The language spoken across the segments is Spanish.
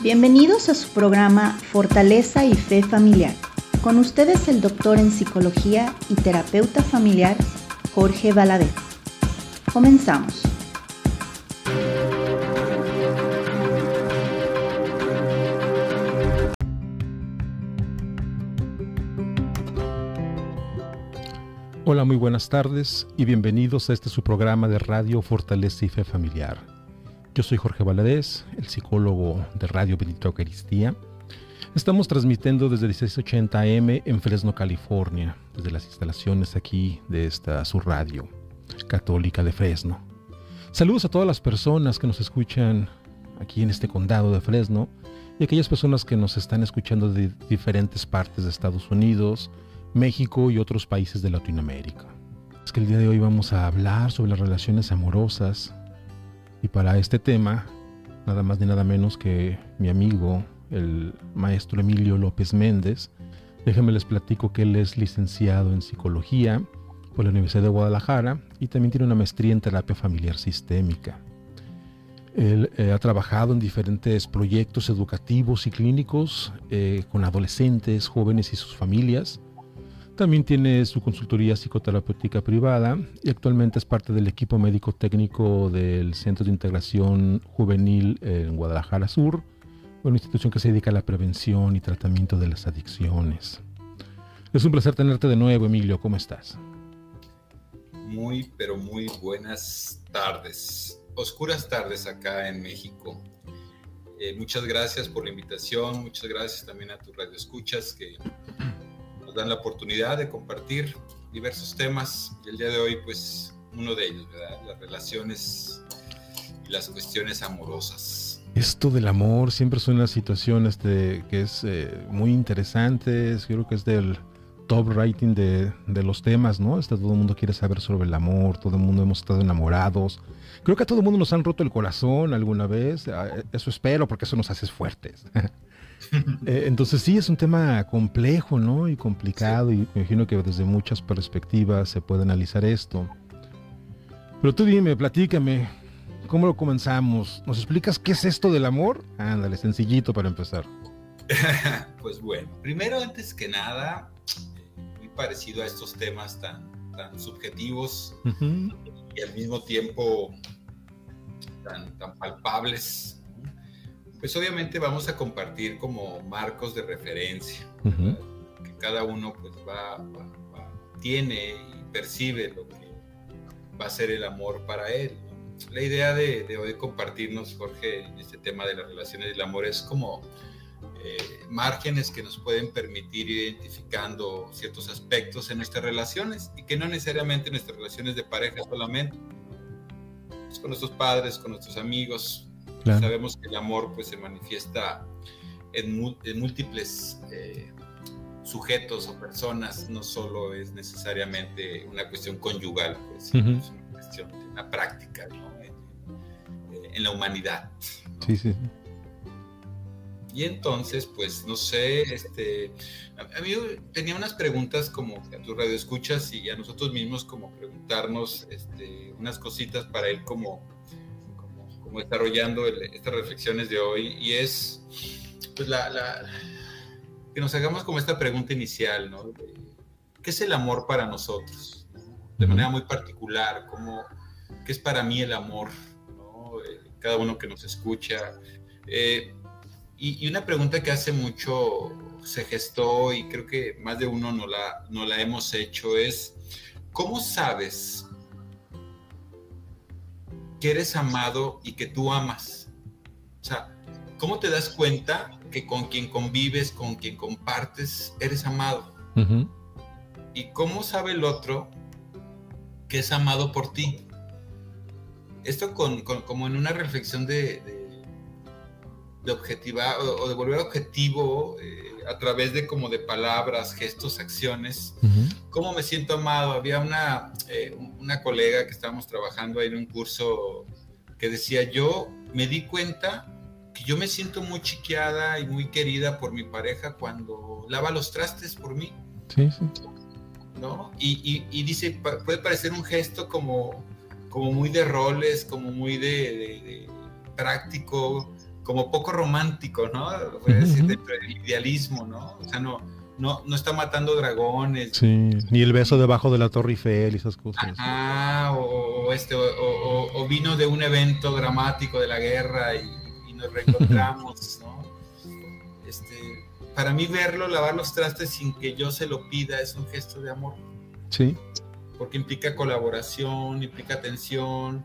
Bienvenidos a su programa Fortaleza y Fe Familiar. Con ustedes el doctor en psicología y terapeuta familiar Jorge Valadez. Comenzamos. Hola, muy buenas tardes y bienvenidos a este su programa de radio Fortaleza y Fe Familiar. Yo soy Jorge Valadez, el psicólogo de Radio Benito Eucaristía. Estamos transmitiendo desde 1680M en Fresno, California, desde las instalaciones aquí de esta su radio católica de Fresno. Saludos a todas las personas que nos escuchan aquí en este condado de Fresno y aquellas personas que nos están escuchando de diferentes partes de Estados Unidos, México y otros países de Latinoamérica. Es que el día de hoy vamos a hablar sobre las relaciones amorosas y para este tema, nada más ni nada menos que mi amigo, el maestro Emilio López Méndez. Déjenme les platico que él es licenciado en psicología por la Universidad de Guadalajara y también tiene una maestría en terapia familiar sistémica. Él eh, ha trabajado en diferentes proyectos educativos y clínicos eh, con adolescentes, jóvenes y sus familias también tiene su consultoría psicoterapéutica privada y actualmente es parte del equipo médico técnico del Centro de Integración Juvenil en Guadalajara Sur, una institución que se dedica a la prevención y tratamiento de las adicciones. Es un placer tenerte de nuevo, Emilio. ¿Cómo estás? Muy, pero muy buenas tardes. Oscuras tardes acá en México. Eh, muchas gracias por la invitación, muchas gracias también a tus radioescuchas que dan la oportunidad de compartir diversos temas y el día de hoy pues uno de ellos, ¿verdad? Las relaciones y las cuestiones amorosas. Esto del amor siempre es una situación este, que es eh, muy interesante, creo que es del top rating de, de, los temas, ¿no? Este, todo el mundo quiere saber sobre el amor, todo el mundo hemos estado enamorados. Creo que a todo el mundo nos han roto el corazón alguna vez, eso espero porque eso nos hace fuertes. Eh, entonces sí, es un tema complejo, ¿no? Y complicado, y me imagino que desde muchas perspectivas se puede analizar esto. Pero tú dime, platícame, ¿cómo lo comenzamos? ¿Nos explicas qué es esto del amor? Ándale, sencillito para empezar. pues bueno, primero, antes que nada, muy parecido a estos temas tan, tan subjetivos y al mismo tiempo tan, tan palpables pues obviamente vamos a compartir como marcos de referencia, que cada uno pues va, tiene y percibe lo que va a ser el amor para él. La idea de, hoy compartirnos, Jorge, en este tema de las relaciones del amor es como eh, márgenes que nos pueden permitir ir identificando ciertos aspectos en nuestras relaciones y que no necesariamente en nuestras relaciones de pareja solamente, pues, con nuestros padres, con nuestros amigos, Sabemos que el amor pues, se manifiesta en, múltiples eh, sujetos o personas, no solo es necesariamente una cuestión conyugal, pues, es una cuestión de una práctica en, la humanidad. Sí, sí. Y entonces, pues, no sé, este, a, mí tenía unas preguntas como a tu radio escuchas y a nosotros mismos como preguntarnos este, unas cositas para ir como desarrollando estas reflexiones de hoy y es pues la, que nos hagamos como esta pregunta inicial, ¿no? ¿Qué es el amor para nosotros? De manera muy particular, ¿cómo, ¿qué es para mí el amor? Eh, cada uno que nos escucha. Eh, y, una pregunta que hace mucho se gestó y creo que más de uno no la, no la hemos hecho es, ¿cómo sabes que eres amado y que tú amas. O sea, ¿cómo te das cuenta que con quien convives, con quien compartes, eres amado? ¿Y cómo sabe el otro que es amado por ti? Esto con, como en una reflexión de, de, objetivar o, de volver objetivo eh, a través de como de palabras, gestos, acciones, cómo me siento amado. Había una, eh, una colega que estábamos trabajando ahí en un curso que decía, yo me di cuenta que yo me siento muy chiqueada y muy querida por mi pareja cuando lava los trastes por mí. Sí, sí. ¿No? Y, y, dice, puede parecer un gesto como, como muy de roles, como muy de, de práctico, como poco romántico, ¿no? Voy a decir, del idealismo, ¿no? O sea, no, no, no está matando dragones. Sí, ni el beso debajo de la Torre Eiffel y esas cosas. Ah, o, este, o, vino de un evento dramático de la guerra y, nos reencontramos, ¿no? Este, para mí verlo lavar los trastes sin que yo se lo pida es un gesto de amor. Sí. Porque implica colaboración, implica atención,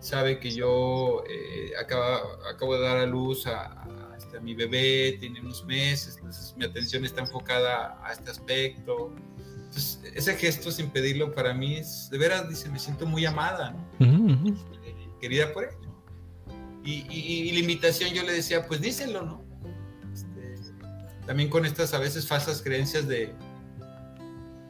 sabe que yo eh, acabo, de dar a luz a, este, a, mi bebé, tiene unos meses, entonces mi atención está enfocada a este aspecto. Entonces, ese gesto sin pedirlo para mí es, de veras, dice, me siento muy amada, este, querida por él. Y, y, la invitación yo le decía, pues díselo, ¿no? Este, también con estas a veces falsas creencias de,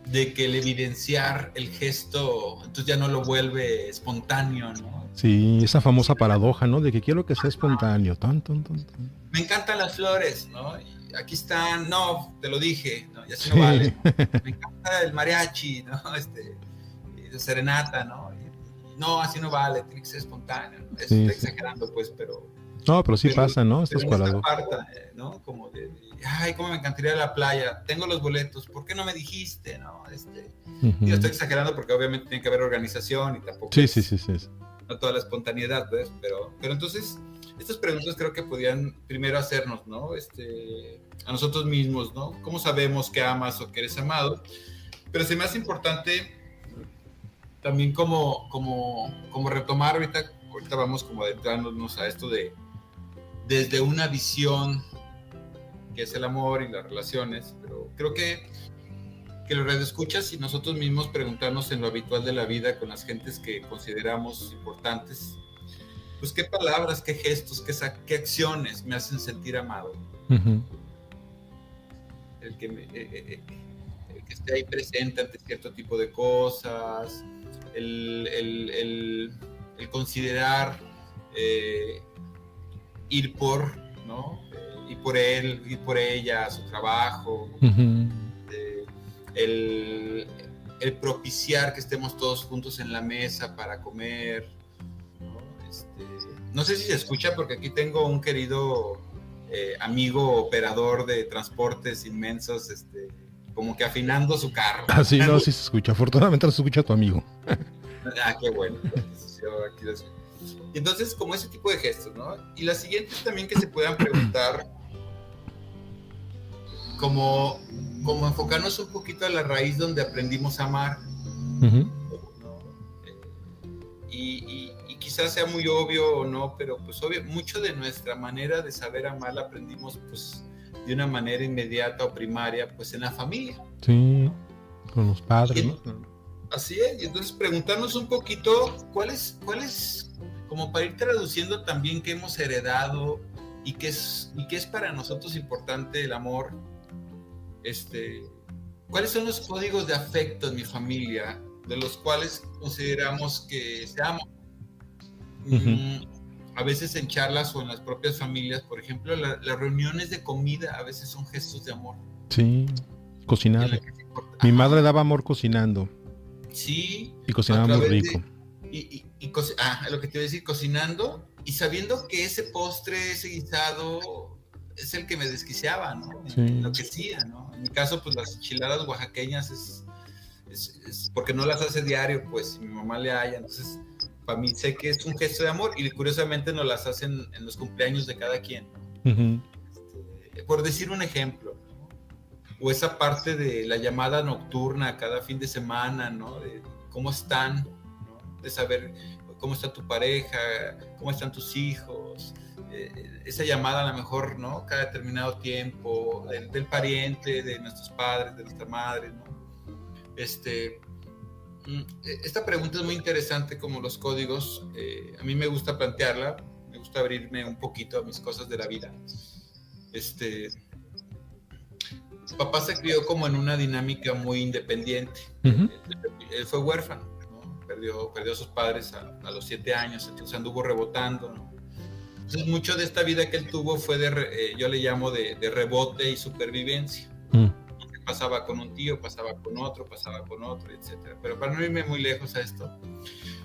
de que el evidenciar el gesto, entonces ya no lo vuelve espontáneo, ¿no? Sí, esa famosa paradoja, ¿no? De que quiero que sea espontáneo. Tan, tan, tan, Me encantan las flores, ¿no? aquí están, no, te lo dije, ¿no? Ya se no vale. Me encanta el mariachi, ¿no? Este, serenata, ¿no? no, así no vale, tiene que ser espontáneo. ¿no? Estoy exagerando, pues, pero. No, pero sí pasa, ¿no? Estas paradojas. ¿no? Como de, ay, cómo me encantaría la playa, tengo los boletos, ¿por qué no me dijiste? ¿no? Este, Yo estoy exagerando porque obviamente tiene que haber organización y tampoco. Sí, sí, sí, sí no toda la espontaneidad, ¿ves? Pero, pero entonces, estas preguntas creo que podían primero hacernos, ¿no? Este, a nosotros mismos, ¿no? ¿Cómo sabemos que amas o que eres amado? Pero se me hace importante también como, como, como retomar ahorita, ahorita vamos como adentrándonos a esto de desde una visión que es el amor y las relaciones, pero creo que que lo escuchas y nosotros mismos preguntarnos en lo habitual de la vida con las gentes que consideramos importantes, pues qué palabras, qué gestos, qué, qué acciones me hacen sentir amado. el, que eh, eh, eh, que esté ahí presente ante cierto tipo de cosas, el, el, el, considerar ir por, ¿no? ir por él, ir por ella su trabajo el, propiciar que estemos todos juntos en la mesa para comer. Este, ¿no? sé si se escucha porque aquí tengo un querido eh, amigo operador de transportes inmensos, este, como que afinando su carro. Ah, sí, no, sí se escucha. Afortunadamente no se escucha tu amigo. ah, qué bueno. Entonces, como ese tipo de gestos, ¿no? Y la siguiente también que se puedan preguntar como, como enfocarnos un poquito a la raíz donde aprendimos a amar. y, quizás sea muy obvio o no, pero pues obvio, mucho de nuestra manera de saber amar la aprendimos pues de una manera inmediata o primaria, pues en la familia. Sí, con los padres, Así es, y entonces preguntarnos un poquito cuál es, cuál es, como para ir traduciendo también qué hemos heredado y qué es, y qué es para nosotros importante el amor este, ¿cuáles son los códigos de afecto en mi familia de los cuales consideramos que se aman? Mm, a veces en charlas o en las propias familias, por ejemplo, las reuniones de comida a veces son gestos de amor. Sí, cocinar. Mi madre daba amor cocinando. Sí. Y cocinaba muy rico. y, ah, lo que te iba a decir, cocinando y sabiendo que ese postre, ese guisado, es el que me desquiciaba, ¿no? Lo que hacía, ¿no? En mi caso, pues las enchiladas oaxaqueñas es, es, porque no las hace diario, pues mi mamá le haya, entonces para mí sé que es un gesto de amor y curiosamente no las hacen en los cumpleaños de cada quien. Este, por decir un ejemplo, o esa parte de la llamada nocturna cada fin de semana, ¿no? De cómo están, ¿no? De saber cómo está tu pareja, cómo están tus hijos, eh, esa llamada a lo mejor, ¿no? Cada determinado tiempo, del, pariente, de nuestros padres, de nuestra madre, ¿no? Este, mm, esta pregunta es muy interesante como los códigos. Eh, a mí me gusta plantearla, me gusta abrirme un poquito a mis cosas de la vida. Este, papá se crió como en una dinámica muy independiente. él, fue huérfano, ¿no? Perdió, perdió a sus padres a, a, los siete años, entonces anduvo rebotando, ¿no? Entonces, mucho de esta vida que él tuvo fue de, eh, yo le llamo de, rebote y supervivencia. Mm. Pasaba con un tío, pasaba con otro, pasaba con otro, etc. Pero para no irme muy lejos a esto,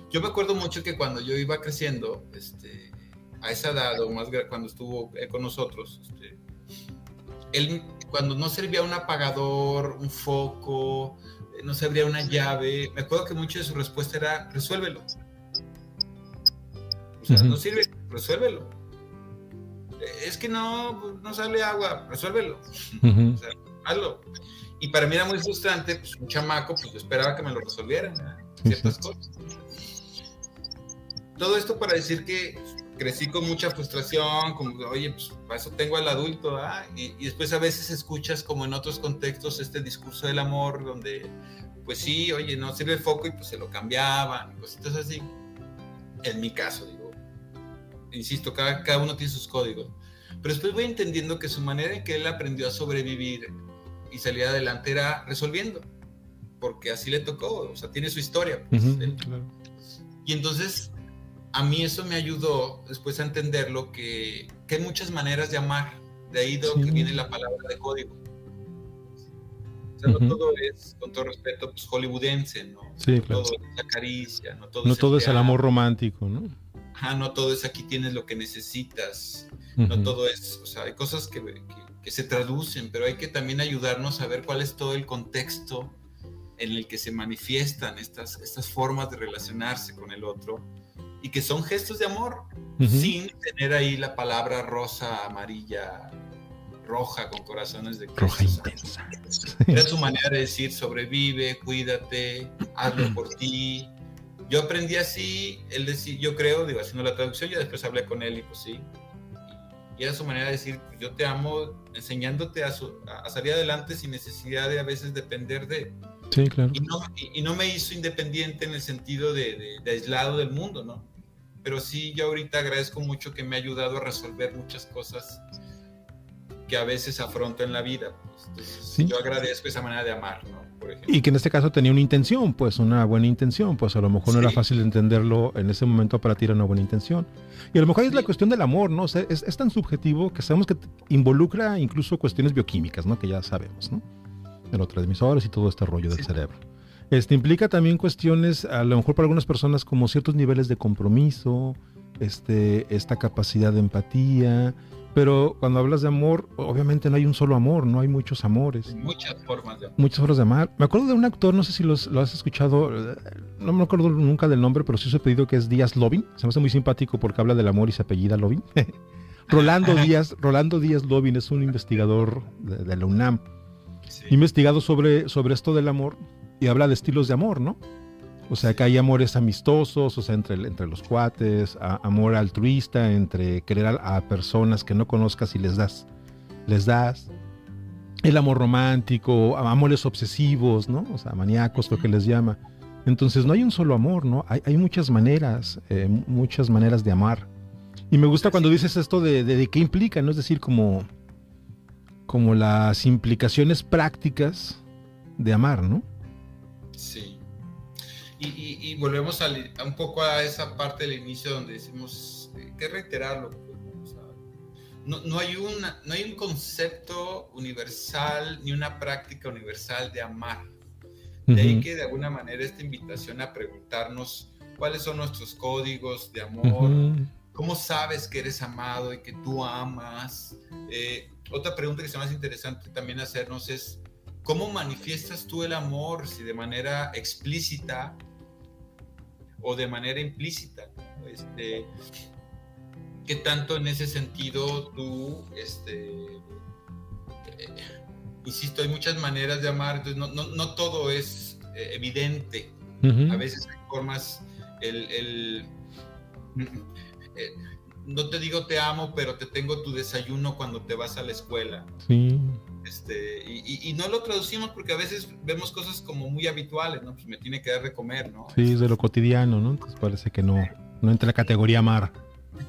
yo me acuerdo mucho que cuando yo iba creciendo, este, a esa edad, o más cuando estuvo eh, con nosotros, este, él cuando no servía un apagador, un foco, no servía una llave, me acuerdo que mucho de su respuesta era, resuélvelo. O sea, no sirve, resuélvelo. Es que no, no sale agua, resuélvelo. o sea, hazlo. Y para mí era muy frustrante, pues un chamaco, pues yo esperaba que me lo resolvieran, ciertas cosas. Todo esto para decir que crecí con mucha frustración, como, oye, pues para eso tengo al adulto, ¿ah? y, y, después a veces escuchas como en otros contextos este discurso del amor, donde, pues sí, oye, no sirve el foco y pues se lo cambiaban, cositas así. En mi caso, digo, insisto, cada, cada uno tiene sus códigos. Pero después voy entendiendo que su manera en que él aprendió a sobrevivir y salir adelante era resolviendo, porque así le tocó, o sea, tiene su historia. Pues, y entonces a mí eso me ayudó después a entenderlo que, que hay muchas maneras de amar. De ahí de que viene la palabra de código. O sea, no todo es, con todo respeto, pues hollywoodense, ¿no? Sí, claro. todo es la caricia, no todo, no es, todo el es el amor romántico, ¿no? Ajá, no todo es aquí tienes lo que necesitas, no todo es, o sea, hay cosas que, que, que, se traducen, pero hay que también ayudarnos a ver cuál es todo el contexto en el que se manifiestan estas, estas formas de relacionarse con el otro y que son gestos de amor, uh -huh. sin tener ahí la palabra rosa, amarilla, roja, con corazones de roja intensa. Era su manera de decir, sobrevive, cuídate, hazlo por ti. Yo aprendí así, él decía, yo creo, digo, haciendo la traducción, ya después hablé con él y pues sí. Y era su manera de decir, yo te amo, enseñándote a, su, a salir adelante sin necesidad de a veces depender de... Sí, claro. Y no, y, no me hizo independiente en el sentido de, de, de, aislado del mundo, ¿no? Pero sí, yo ahorita agradezco mucho que me ha ayudado a resolver muchas cosas que a veces afronto en la vida. Pues. Entonces, ¿Sí? Yo agradezco esa manera de amar, ¿no? Por. Y que en este caso tenía una intención, pues una buena intención, pues a lo mejor no sí. era fácil entenderlo en ese momento para ti era una buena intención. Y a lo mejor sí. es la cuestión del amor, ¿no? O sea, es, es, tan subjetivo que sabemos que involucra incluso cuestiones bioquímicas, ¿no? Que ya sabemos, ¿no? Neurotransmisores y todo este rollo del cerebro. Este implica también cuestiones, a lo mejor para algunas personas, como ciertos niveles de compromiso, este, esta capacidad de empatía. Pero cuando hablas de amor, obviamente no hay un solo amor, no hay muchos amores. Muchas formas de amar. Muchas formas de amar. Me acuerdo de un actor, no sé si los, lo has escuchado, no me acuerdo nunca del nombre, pero sí ha pedido que es Díaz Lobin. Se me hace muy simpático porque habla del amor y se apellida Lobin. Rolando Díaz, Rolando Díaz Lobin es un investigador de, de la UNAM. Investigado sobre, sobre esto del amor y habla de estilos de amor, ¿no? O sea, que hay amores amistosos, o sea, entre, entre los cuates, a, amor altruista, entre querer a, a, personas que no conozcas y les das, les das. El amor romántico, amores obsesivos, ¿no? O sea, maníacos, lo que les llama. Entonces, no hay un solo amor, ¿no? Hay, hay muchas maneras, eh, muchas maneras de amar. Y me gusta cuando dices esto de, de, de qué implica, ¿no? Es decir, como, como las implicaciones prácticas de amar, ¿no? Sí. Y, y, y volvemos a, a, un poco a esa parte del inicio donde decimos eh, que reiterarlo. Pues, no, no, hay una, no hay un concepto universal ni una práctica universal de amar. De uh -huh. ahí que de alguna manera esta invitación a preguntarnos cuáles son nuestros códigos de amor, uh -huh. cómo sabes que eres amado y que tú amas. Eh, otra pregunta que se me hace interesante también hacernos es, ¿Cómo manifiestas tú el amor? Si de manera explícita o de manera implícita. Este, ¿Qué tanto en ese sentido tú, este, eh, insisto, hay muchas maneras de amar, entonces no, no, no todo es eh, evidente. Uh -huh. A veces hay formas, el, el eh, no te digo te amo, pero te tengo tu desayuno cuando te vas a la escuela. Sí. Este, y, y, no lo traducimos porque a veces vemos cosas como muy habituales, ¿no? Pues me tiene que dar de comer, ¿no? Sí, es de lo cotidiano, ¿no? Entonces parece que no, no entra en la categoría amar.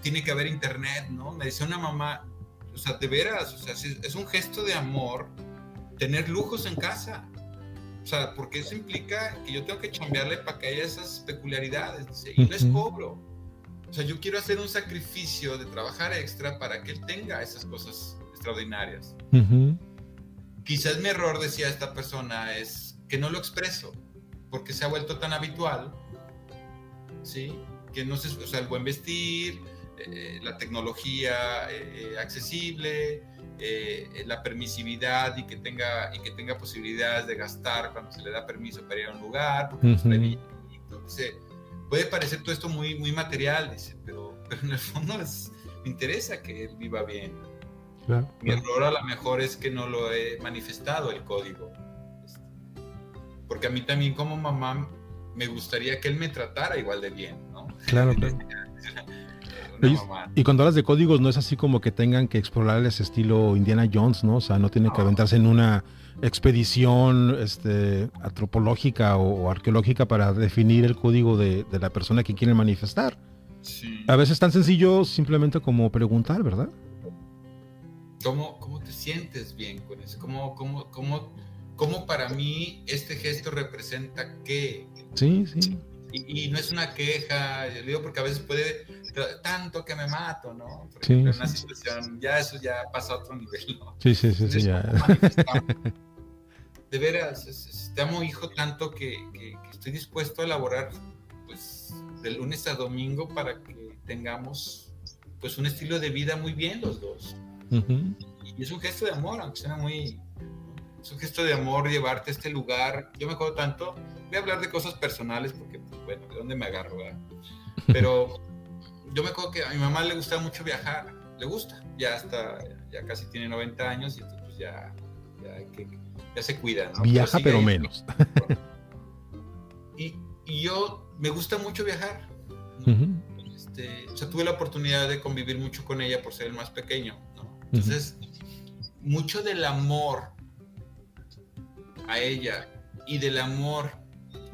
Tiene que haber internet, ¿no? Me decía una mamá, o sea, de veras, o sea, es un gesto de amor tener lujos en casa. O sea, porque eso implica que yo tengo que chambearle para que haya esas peculiaridades, dice, y no es cobro. O sea, yo quiero hacer un sacrificio de trabajar extra para que él tenga esas cosas extraordinarias. Uh -huh quizás mi error, decía esta persona, es que no lo expreso, porque se ha vuelto tan habitual, ¿sí? Que no se, o sea, el buen vestir, eh, la tecnología accesible, la permisividad y que, tenga, y que tenga posibilidades de gastar cuando se le da permiso para ir a un lugar, porque puede parecer todo esto muy, muy material, pero, pero en el fondo es, me interesa que él viva bien. Mi error a lo mejor es que no lo he manifestado el código. Porque a mí también como mamá me gustaría que él me tratara igual de bien, ¿no? Claro, claro. Y, cuando hablas de códigos, no es así como que tengan que explorar ese estilo Indiana Jones, ¿no? O sea, no tienen que aventarse en una expedición este, antropológica o, arqueológica para definir el código de, de la persona que quieren manifestar. A veces es tan sencillo simplemente como preguntar, ¿verdad? ¿Cómo, cómo te sientes bien con eso? ¿Cómo, cómo, cómo, cómo para mí este gesto representa qué? Sí, sí. Y, no es una queja, yo digo porque a veces puede, tanto que me mato, ¿no? Por ejemplo, en una situación, ya eso ya pasa a otro nivel, ¿no? Sí, sí, sí, sí, ya. De veras, te amo, hijo, tanto que, que, que estoy dispuesto a elaborar, pues, de lunes a domingo para que tengamos pues un estilo de vida muy bien los dos. Y es un gesto de amor, aunque suena muy... Es un gesto de amor llevarte a este lugar. Yo me acuerdo tanto, voy a hablar de cosas personales porque, pues, bueno, ¿de dónde me agarro? Pero yo me acuerdo que a mi mamá le gusta mucho viajar, le gusta, ya hasta, ya casi tiene 90 años y entonces pues, ya, ya, se cuida. ¿no? Viaja pero, menos. Y, y yo me gusta mucho viajar. este, o sea, tuve la oportunidad de convivir mucho con ella por ser el más pequeño. Entonces, mucho del amor a ella y del amor,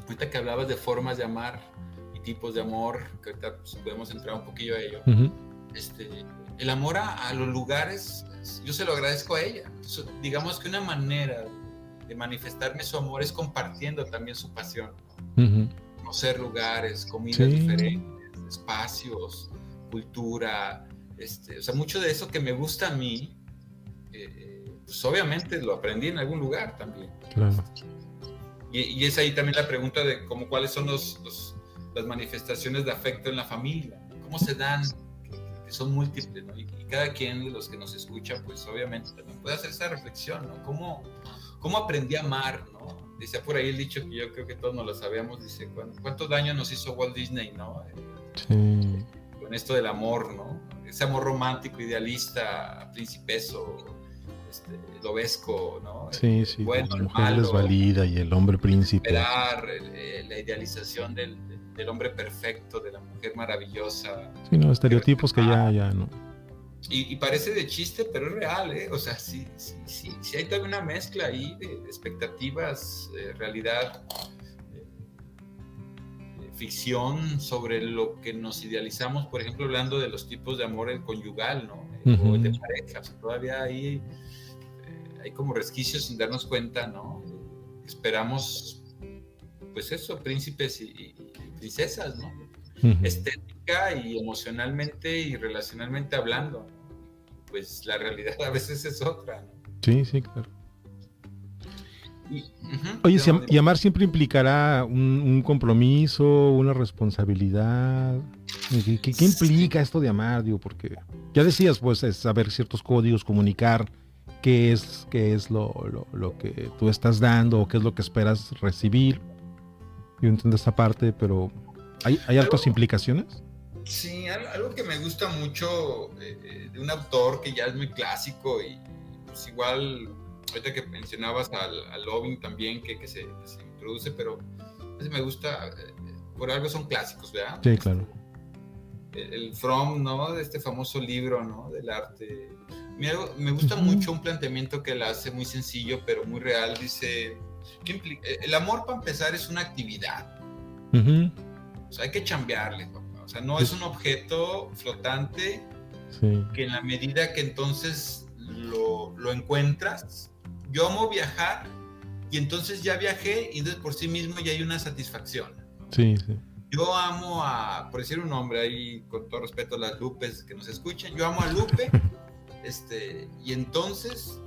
ahorita que hablabas de formas de amar y tipos de amor, que ahorita pues, podemos entrar un poquillo a ello, este, el amor a, los lugares, yo se lo agradezco a ella. digamos que una manera de manifestarme su amor es compartiendo también su pasión conocer lugares, comidas diferentes, espacios, cultura, este, o sea, mucho de eso que me gusta a mí, eh, pues obviamente lo aprendí en algún lugar también. Claro. Y, es ahí también la pregunta de cómo, cuáles son los, las manifestaciones de afecto en la familia, cómo se dan, que, son múltiples, ¿no? y, cada quien de los que nos escucha, pues obviamente también puede hacer esa reflexión, ¿no? ¿Cómo, cómo aprendí a amar, ¿no? Dice por ahí el dicho que yo creo que todos nos lo sabemos, dice, ¿cuánto daño nos hizo Walt Disney, no? Sí. Con esto del amor, ¿no? Ese amor romántico, idealista, principeso, este, lobesco, ¿no? Sí, sí, bueno, la mujer desvalida y el hombre príncipe. Esperar, la idealización del, del, hombre perfecto, de la mujer maravillosa. Sí, no, estereotipos que ya, ya, ¿no? Y, parece de chiste, pero es real, ¿eh? O sea, sí, sí, sí, sí hay también una mezcla ahí de, expectativas, realidad, ficción sobre lo que nos idealizamos, por ejemplo, hablando de los tipos de amor el conyugal, ¿no? O de parejas. Todavía hay, eh, hay como resquicios sin darnos cuenta, ¿no? Esperamos, pues eso, príncipes y, princesas, ¿no? Estética y emocionalmente y relacionalmente hablando pues la realidad a veces es otra. Sí, sí, claro. Oye, y amar siempre implicará un, compromiso, una responsabilidad. ¿Qué, implica esto de amar? Digo, porque ya decías, pues, es saber ciertos códigos, comunicar qué es, qué es lo, que tú estás dando o qué es lo que esperas recibir. Yo entiendo esta parte, pero ¿hay, hay altas implicaciones? Sí, algo que me gusta mucho eh, eh, de un autor que ya es muy clásico y pues igual, ahorita que mencionabas al, al Loving también que, que, se, introduce, pero me gusta, eh, por algo son clásicos, ¿verdad? Sí, claro. El, From, ¿no? De este famoso libro, ¿no? Del arte. Me, me gusta mucho un planteamiento que él hace muy sencillo, pero muy real. Dice, ¿qué el amor para empezar es una actividad. O sea, hay que chambearle, o sea, no es un objeto flotante que en la medida que entonces lo, lo, encuentras, yo amo viajar y entonces ya viajé y entonces por sí mismo ya hay una satisfacción. Sí, sí. Yo amo a, por decir un nombre ahí, con todo respeto a las Lupes que nos escuchan, yo amo a Lupe, este, y entonces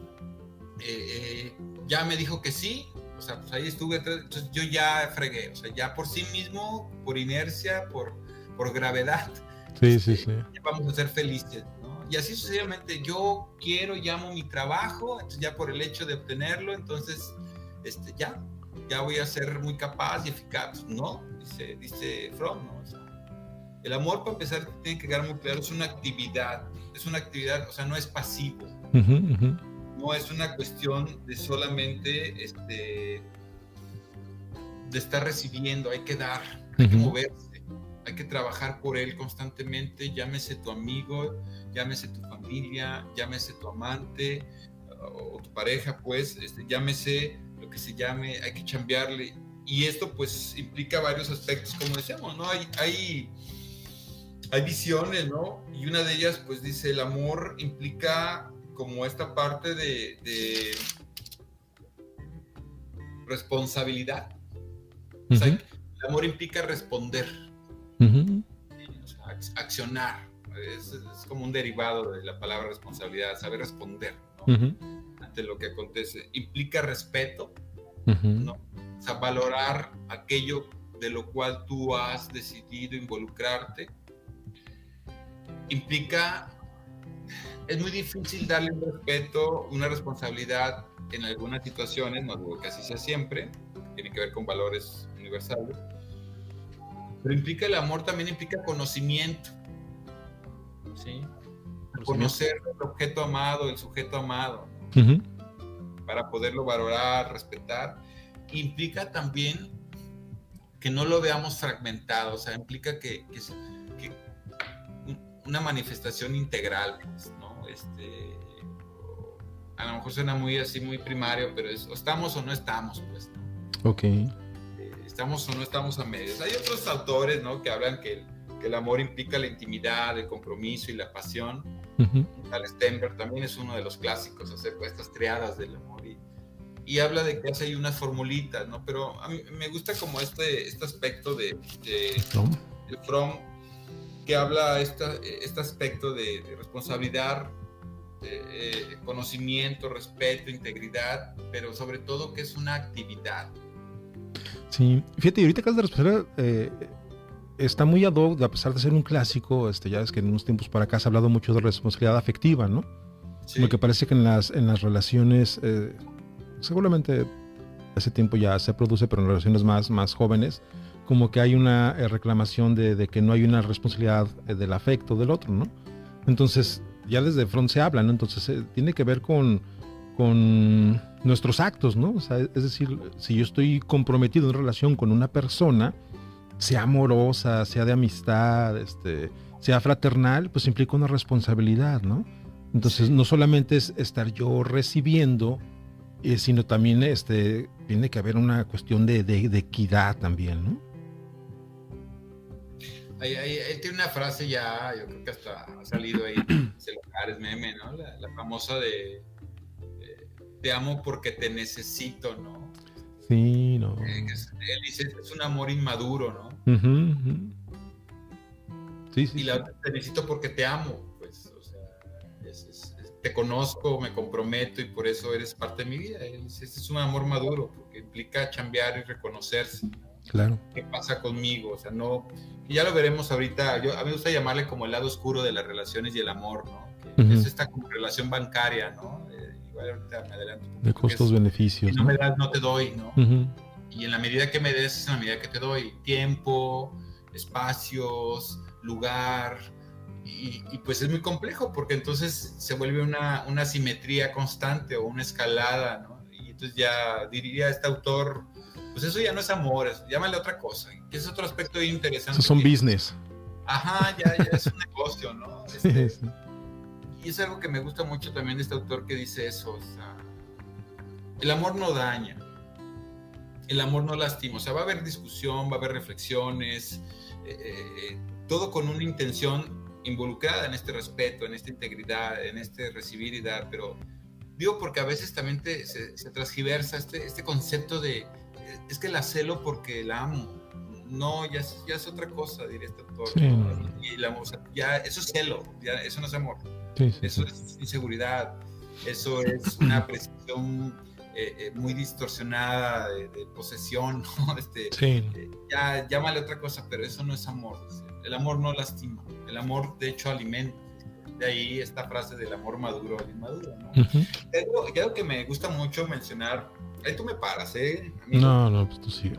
eh, eh, ya me dijo que sí, o sea, pues ahí estuve, entonces yo ya fregué, o sea, ya por sí mismo, por inercia, por por gravedad, Sí, sí, sí. Vamos a ser felices. Y así sucesivamente, yo quiero, llamo mi trabajo, entonces ya por el hecho de obtenerlo, entonces, este, ya, ya voy a ser muy capaz y eficaz. No, dice, dice Fromm, ¿no? el amor, para empezar, tiene que quedar muy claro, es una actividad, es una actividad, o sea, no es pasivo. No es una cuestión de solamente este, de estar recibiendo, hay que dar, hay que moverse, hay que trabajar por él constantemente, llámese tu amigo, llámese tu familia, llámese tu amante o tu pareja, pues, este, llámese lo que se llame, hay que chambearle. Y esto pues implica varios aspectos, como decíamos, ¿no? Hay, hay, hay visiones, ¿no? Y una de ellas pues dice, el amor implica como esta parte de, responsabilidad. el amor implica responder, accionar. Es, como un derivado de la palabra responsabilidad, saber responder ante lo que acontece. Implica respeto, ¿no? o sea, valorar aquello de lo cual tú has decidido involucrarte. Implica es muy difícil darle un respeto, una responsabilidad en algunas situaciones, no digo que así sea siempre, tiene que ver con valores universales, pero implica el amor también implica conocimiento, ¿sí? Conocer el objeto amado, el sujeto amado, para poderlo valorar, respetar, implica también que no lo veamos fragmentado, o sea, implica que, que, que una manifestación integral, pues, este, a lo mejor suena muy así, muy primario, pero es, estamos o no estamos, pues. Ok. Estamos o no estamos a medios. Hay otros autores, ¿no? Que hablan que el, amor implica la intimidad, el compromiso y la pasión. Tal Stenberg también es uno de los clásicos acerca de estas triadas del amor y, y habla de que hace unas formulitas, ¿no? Pero a mí me gusta como este, este aspecto de, de, de Fromm que habla esta, este aspecto de, responsabilidad, eh, conocimiento, respeto, integridad, pero sobre todo que es una actividad. Sí, fíjate, ahorita que has de responder, eh, está muy ad hoc, a pesar de ser un clásico, este, ya es que en unos tiempos para acá se ha hablado mucho de responsabilidad afectiva, ¿no? Sí. Porque parece que en las, en las relaciones, eh, seguramente ese tiempo ya se produce, pero en relaciones más, más jóvenes, como que hay una eh, reclamación de, que no hay una responsabilidad eh, del afecto del otro, ¿no? Entonces, ya desde front se habla, ¿no? Entonces, eh, tiene que ver con, con nuestros actos, ¿no? O sea, es decir, si yo estoy comprometido en relación con una persona, sea amorosa, sea de amistad, este, sea fraternal, pues implica una responsabilidad, ¿no? Entonces, no solamente es estar yo recibiendo, sino también este, tiene que haber una cuestión de, de equidad también, ¿no? él tiene una frase ya, yo creo que hasta ha salido ahí, es meme, ¿no? La, famosa de, te amo porque te necesito, ¿no? Sí, no. Eh, él dice, es un amor inmaduro, ¿no? Sí, sí. Y la te necesito porque te amo, pues, o sea, te conozco, me comprometo y por eso eres parte de mi vida. Él dice, este es un amor maduro porque implica chambear y reconocerse. Claro. ¿Qué pasa conmigo? O sea, no, y ya lo veremos ahorita. Yo, a mí me gusta llamarle como el lado oscuro de las relaciones y el amor, ¿no? Que Es esta como relación bancaria, ¿no? Igual ahorita me adelanto. De costos-beneficios. no, me das, no te doy, ¿no? Y en la medida que me des, es en la medida que te doy tiempo, espacios, lugar. Y, y, pues es muy complejo porque entonces se vuelve una, una simetría constante o una escalada, ¿no? Y entonces ya diría este autor pues eso ya no es amor, llámale otra cosa, que es otro aspecto interesante. Eso son business. Ajá, ya, ya es un negocio, ¿no? Este, y es algo que me gusta mucho también de este autor que dice eso, o sea, el amor no daña, el amor no lastima, o sea, va a haber discusión, va a haber reflexiones, eh, eh, todo con una intención involucrada en este respeto, en esta integridad, en este recibir y dar, pero digo porque a veces también se, se transgiversa este, este concepto de es que la celo porque la amo. No, ya es, ya es otra cosa, diría este autor. Y la, ya, eso es celo, ya, eso no es amor. Eso es inseguridad, eso es una apreciación eh, eh, muy distorsionada de, posesión, ¿no? Este, eh, ya, llámale otra cosa, pero eso no es amor. El amor no lastima, el amor de hecho alimenta. De ahí esta frase del amor maduro al inmaduro. ¿no? algo, que me gusta mucho mencionar, ahí tú me paras, ¿eh? No, no, pues tú sigue.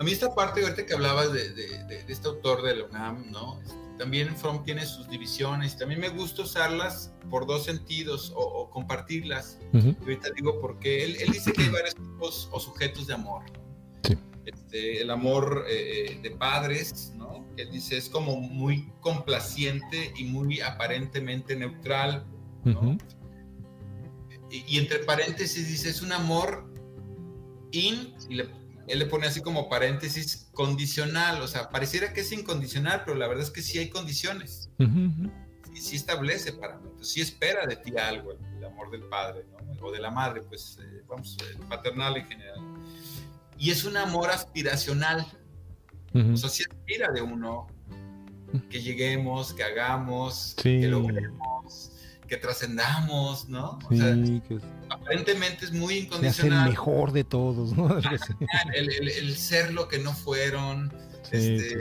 A mí esta parte, ahorita que hablabas de, este autor de la UNAM, ¿no? También Fromm tiene sus divisiones. También me gusta usarlas por dos sentidos o, compartirlas. Ahorita digo porque él, él, dice que hay varios tipos o sujetos de amor. Este, el amor eh, eh, de padres, ¿no? Él dice es como muy complaciente y muy aparentemente neutral, ¿no? y, y, entre paréntesis dice es un amor in, y le él le pone así como paréntesis condicional, o sea, pareciera que es incondicional, pero la verdad es que sí hay condiciones. sí, establece parámetros, sí espera de ti algo, el, amor del padre, ¿no? O de la madre, pues, eh, vamos, el paternal en general. Y es un amor aspiracional. O sea, sí aspira de uno que lleguemos, que hagamos, que logremos, que trascendamos, ¿no? O sea, aparentemente es muy incondicional. Es el mejor de todos, ¿no? el, ser lo que no fueron. Este,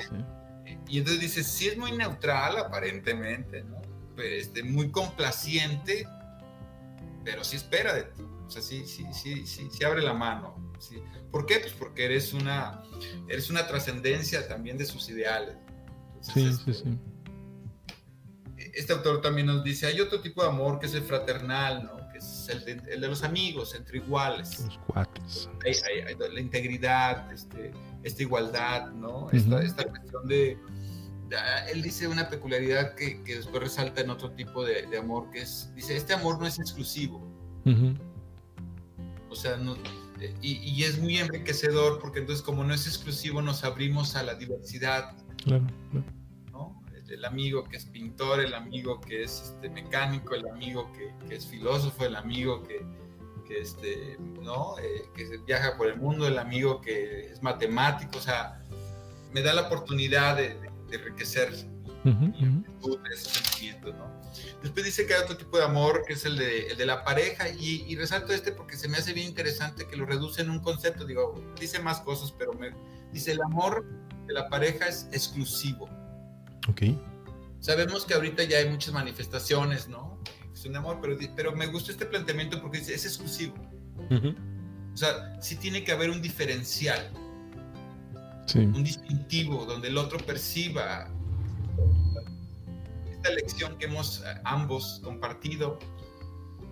y entonces dice, sí es muy neutral aparentemente, ¿no? Este, muy complaciente, pero sí espera de ti. O sea, sí, sí, sí, sí, sí abre la mano. ¿sí? ¿Por qué? Pues porque eres una, eres una trascendencia también de sus ideales. sí, sí, sí este autor también nos dice, hay otro tipo de amor que es el fraternal, ¿no? que es el de, los amigos, entre iguales. Los cuates. Hay, la integridad, este, esta igualdad, ¿no? esta, esta, cuestión de... Él dice una peculiaridad que, que después resalta en otro tipo de, de, amor, que es, dice, este amor no es exclusivo. O sea, no, y, y, es muy enriquecedor porque entonces como no es exclusivo nos abrimos a la diversidad. Claro, claro el amigo que es pintor, el amigo que es este, mecánico, el amigo que, es filósofo, el amigo que, este, ¿no? Eh, que viaja por el mundo, el amigo que es matemático, o sea, me da la oportunidad de, enriquecer ese sentimiento, ¿no? Después dice que hay otro tipo de amor, que es el de, la pareja, y, resalto este porque se me hace bien interesante que lo reduce en un concepto, digo, dice más cosas, pero me dice el amor de la pareja es exclusivo. Ok. Sabemos que ahorita ya hay muchas manifestaciones, ¿no? Es un amor, pero, pero me gusta este planteamiento porque es exclusivo. O sea, sí tiene que haber un diferencial. Un distintivo donde el otro perciba esta lección que hemos eh, ambos compartido.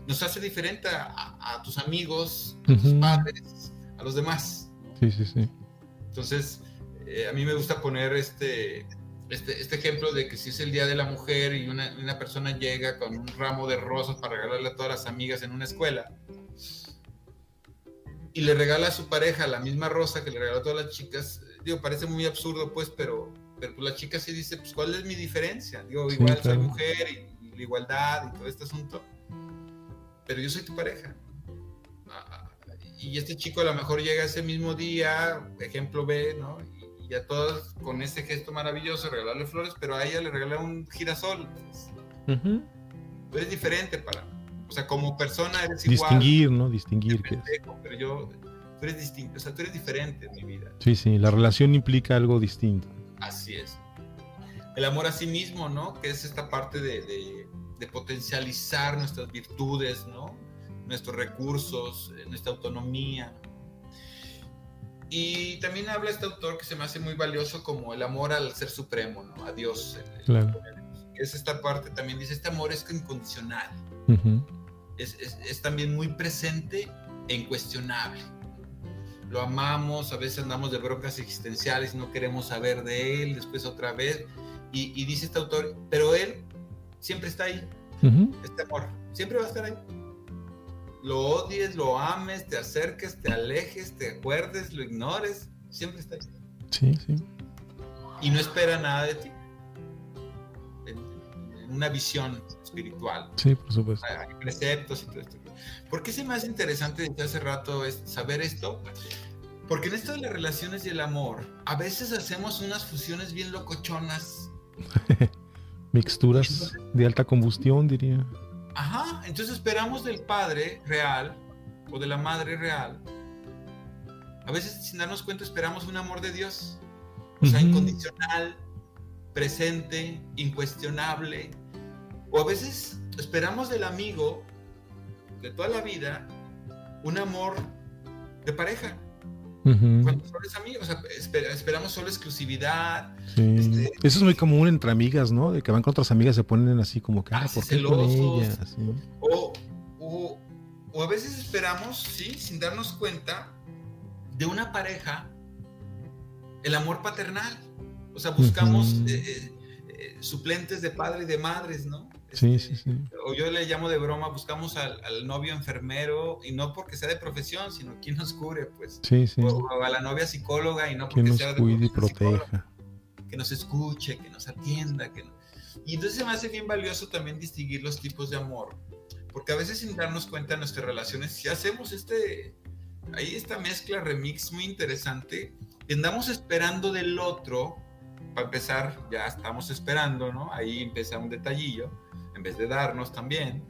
Nos hace diferente a, tus amigos, a tus padres, a los demás. Sí, sí, sí. Entonces, eh, a mí me gusta poner este, este, este, ejemplo de que si es el Día de la Mujer y una, una, persona llega con un ramo de rosas para regalarle a todas las amigas en una escuela y le regala a su pareja la misma rosa que le regaló a todas las chicas, digo, parece muy absurdo pues, pero, pero pues la chica sí dice, pues ¿cuál es mi diferencia? Digo, igual soy mujer y, la igualdad y todo este asunto, pero yo soy tu pareja. Ah, y este chico a lo mejor llega ese mismo día, ejemplo B, ¿no? Y a todos con ese gesto maravilloso regalarle flores, pero a ella le regala un girasol. Tú eres diferente para O sea, como persona eres igual. Distinguir, ¿no? Distinguir. Que Pero yo, tú eres distinto, o sea, tú eres diferente en mi vida. Sí, sí, la relación implica algo distinto. Así es. El amor a sí mismo, ¿no? Que es esta parte de, de, de potencializar nuestras virtudes, ¿no? Nuestros recursos, eh, nuestra autonomía, y también habla este autor que se me hace muy valioso como el amor al ser supremo, ¿no? a Dios. Claro. Es esta parte, también dice, este amor es incondicional. es, es, es, también muy presente e incuestionable. Lo amamos, a veces andamos de broncas existenciales, no queremos saber de él, después otra vez. Y, y dice este autor, pero él siempre está ahí. Este amor, siempre va a estar ahí lo odies, lo ames, te acerques, te alejes, te acuerdes, lo ignores, siempre está ahí. Sí, sí. Y no espera nada de ti. Una visión espiritual. Sí, por supuesto. Hay preceptos y todo esto. ¿Por qué se me hace interesante desde hace rato saber esto? Porque en esto de las relaciones y el amor, a veces hacemos unas fusiones bien locochonas. Mixturas de alta combustión, diría. Ajá, entonces esperamos del padre real o de la madre real. A veces sin darnos cuenta esperamos un amor de Dios. O sea, incondicional, presente, incuestionable. O a veces esperamos del amigo de toda la vida un amor de pareja. Solo es amigos, esperamos solo exclusividad. Este, Eso es muy común entre amigas, ¿no? De que van con otras amigas se ponen así como que, ah, ¿por qué O, o, o a veces esperamos, sí, sin darnos cuenta, de una pareja el amor paternal. O sea, buscamos eh, eh, eh, suplentes de padre y de madres, ¿no? Sí, sí, sí. O yo le llamo de broma, buscamos al, novio enfermero, y no porque sea de profesión, sino quien nos cubre, pues. Sí, sí. O, a la novia psicóloga, y no porque sea de cuide y proteja. Que nos escuche, que nos atienda. Que Y entonces se me hace bien valioso también distinguir los tipos de amor. Porque a veces sin darnos cuenta de nuestras relaciones, si hacemos este, ahí esta mezcla remix muy interesante, andamos esperando del otro, para empezar, ya estamos esperando, ¿no? Ahí empieza un detallillo en vez de darnos también,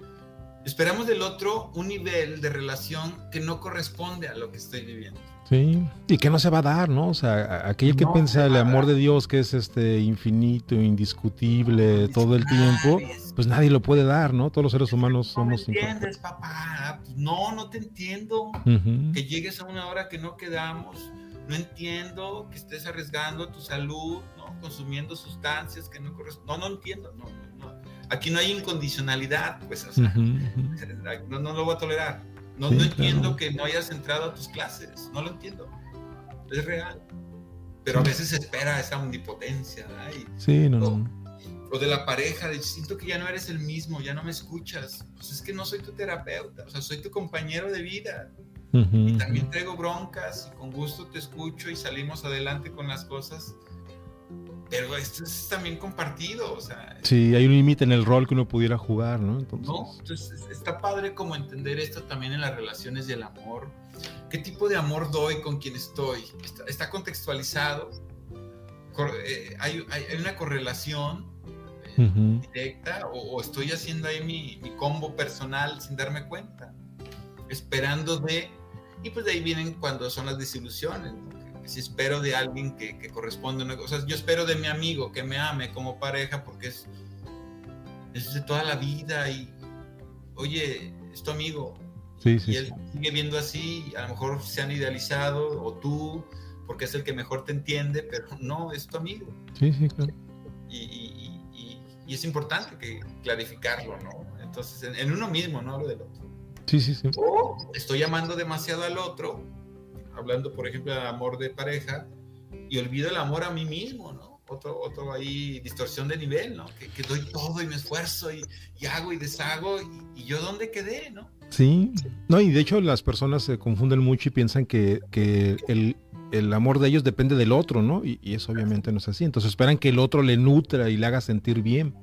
esperamos del otro un nivel de relación que no corresponde a lo que estoy viviendo. Sí, y que no se va a dar, ¿no? O sea, aquel que piensa el amor de Dios que es este infinito, indiscutible todo el tiempo, pues nadie lo puede dar, ¿no? Todos los seres humanos somos... No entiendes, papá. No, no te entiendo. Que llegues a una hora que no quedamos. No entiendo que estés arriesgando tu salud, ¿no? Consumiendo sustancias que no corresponden. No, no entiendo. No, no, no. Aquí no hay incondicionalidad, pues, o sea, no, no, lo voy a tolerar. No, no entiendo que no hayas entrado a tus clases, no lo entiendo. Es real. Pero a veces se espera esa omnipotencia, sí, no, o, de la pareja, de siento que ya no eres el mismo, ya no me escuchas. Pues es que no soy tu terapeuta, o sea, soy tu compañero de vida. y también traigo broncas y con gusto te escucho y salimos adelante con las cosas pero esto es también compartido, o sea. Sí, hay un límite en el rol que uno pudiera jugar, ¿no? Entonces... No, entonces está padre como entender esto también en las relaciones y el amor. ¿Qué tipo de amor doy con quien estoy? ¿Está, contextualizado? Eh, hay, una correlación eh, directa o, estoy haciendo ahí mi, mi combo personal sin darme cuenta? Esperando de... Y pues de ahí vienen cuando son las desilusiones, ¿no? Si espero de alguien que, que corresponde una cosa, yo espero de mi amigo que me ame como pareja porque es, es de toda la vida y, oye, es tu amigo. Sí, sí, y él sigue viendo así, a lo mejor se han idealizado, o tú, porque es el que mejor te entiende, pero no, es tu amigo. Sí, sí, claro. Y, y, y, y es importante que clarificarlo, ¿no? Entonces, en, en, uno mismo, no lo del otro. Sí, sí, sí. O estoy amando demasiado al otro hablando, por ejemplo, de amor de pareja, y olvido el amor a mí mismo, ¿no? Otro, otro ahí, distorsión de nivel, ¿no? Que, doy todo y me esfuerzo y, hago y deshago, y, yo dónde quedé, ¿no? Sí, no, y de hecho las personas se confunden mucho y piensan que, que el, el, amor de ellos depende del otro, ¿no? Y, eso obviamente no es así. Entonces esperan que el otro le nutra y le haga sentir bien,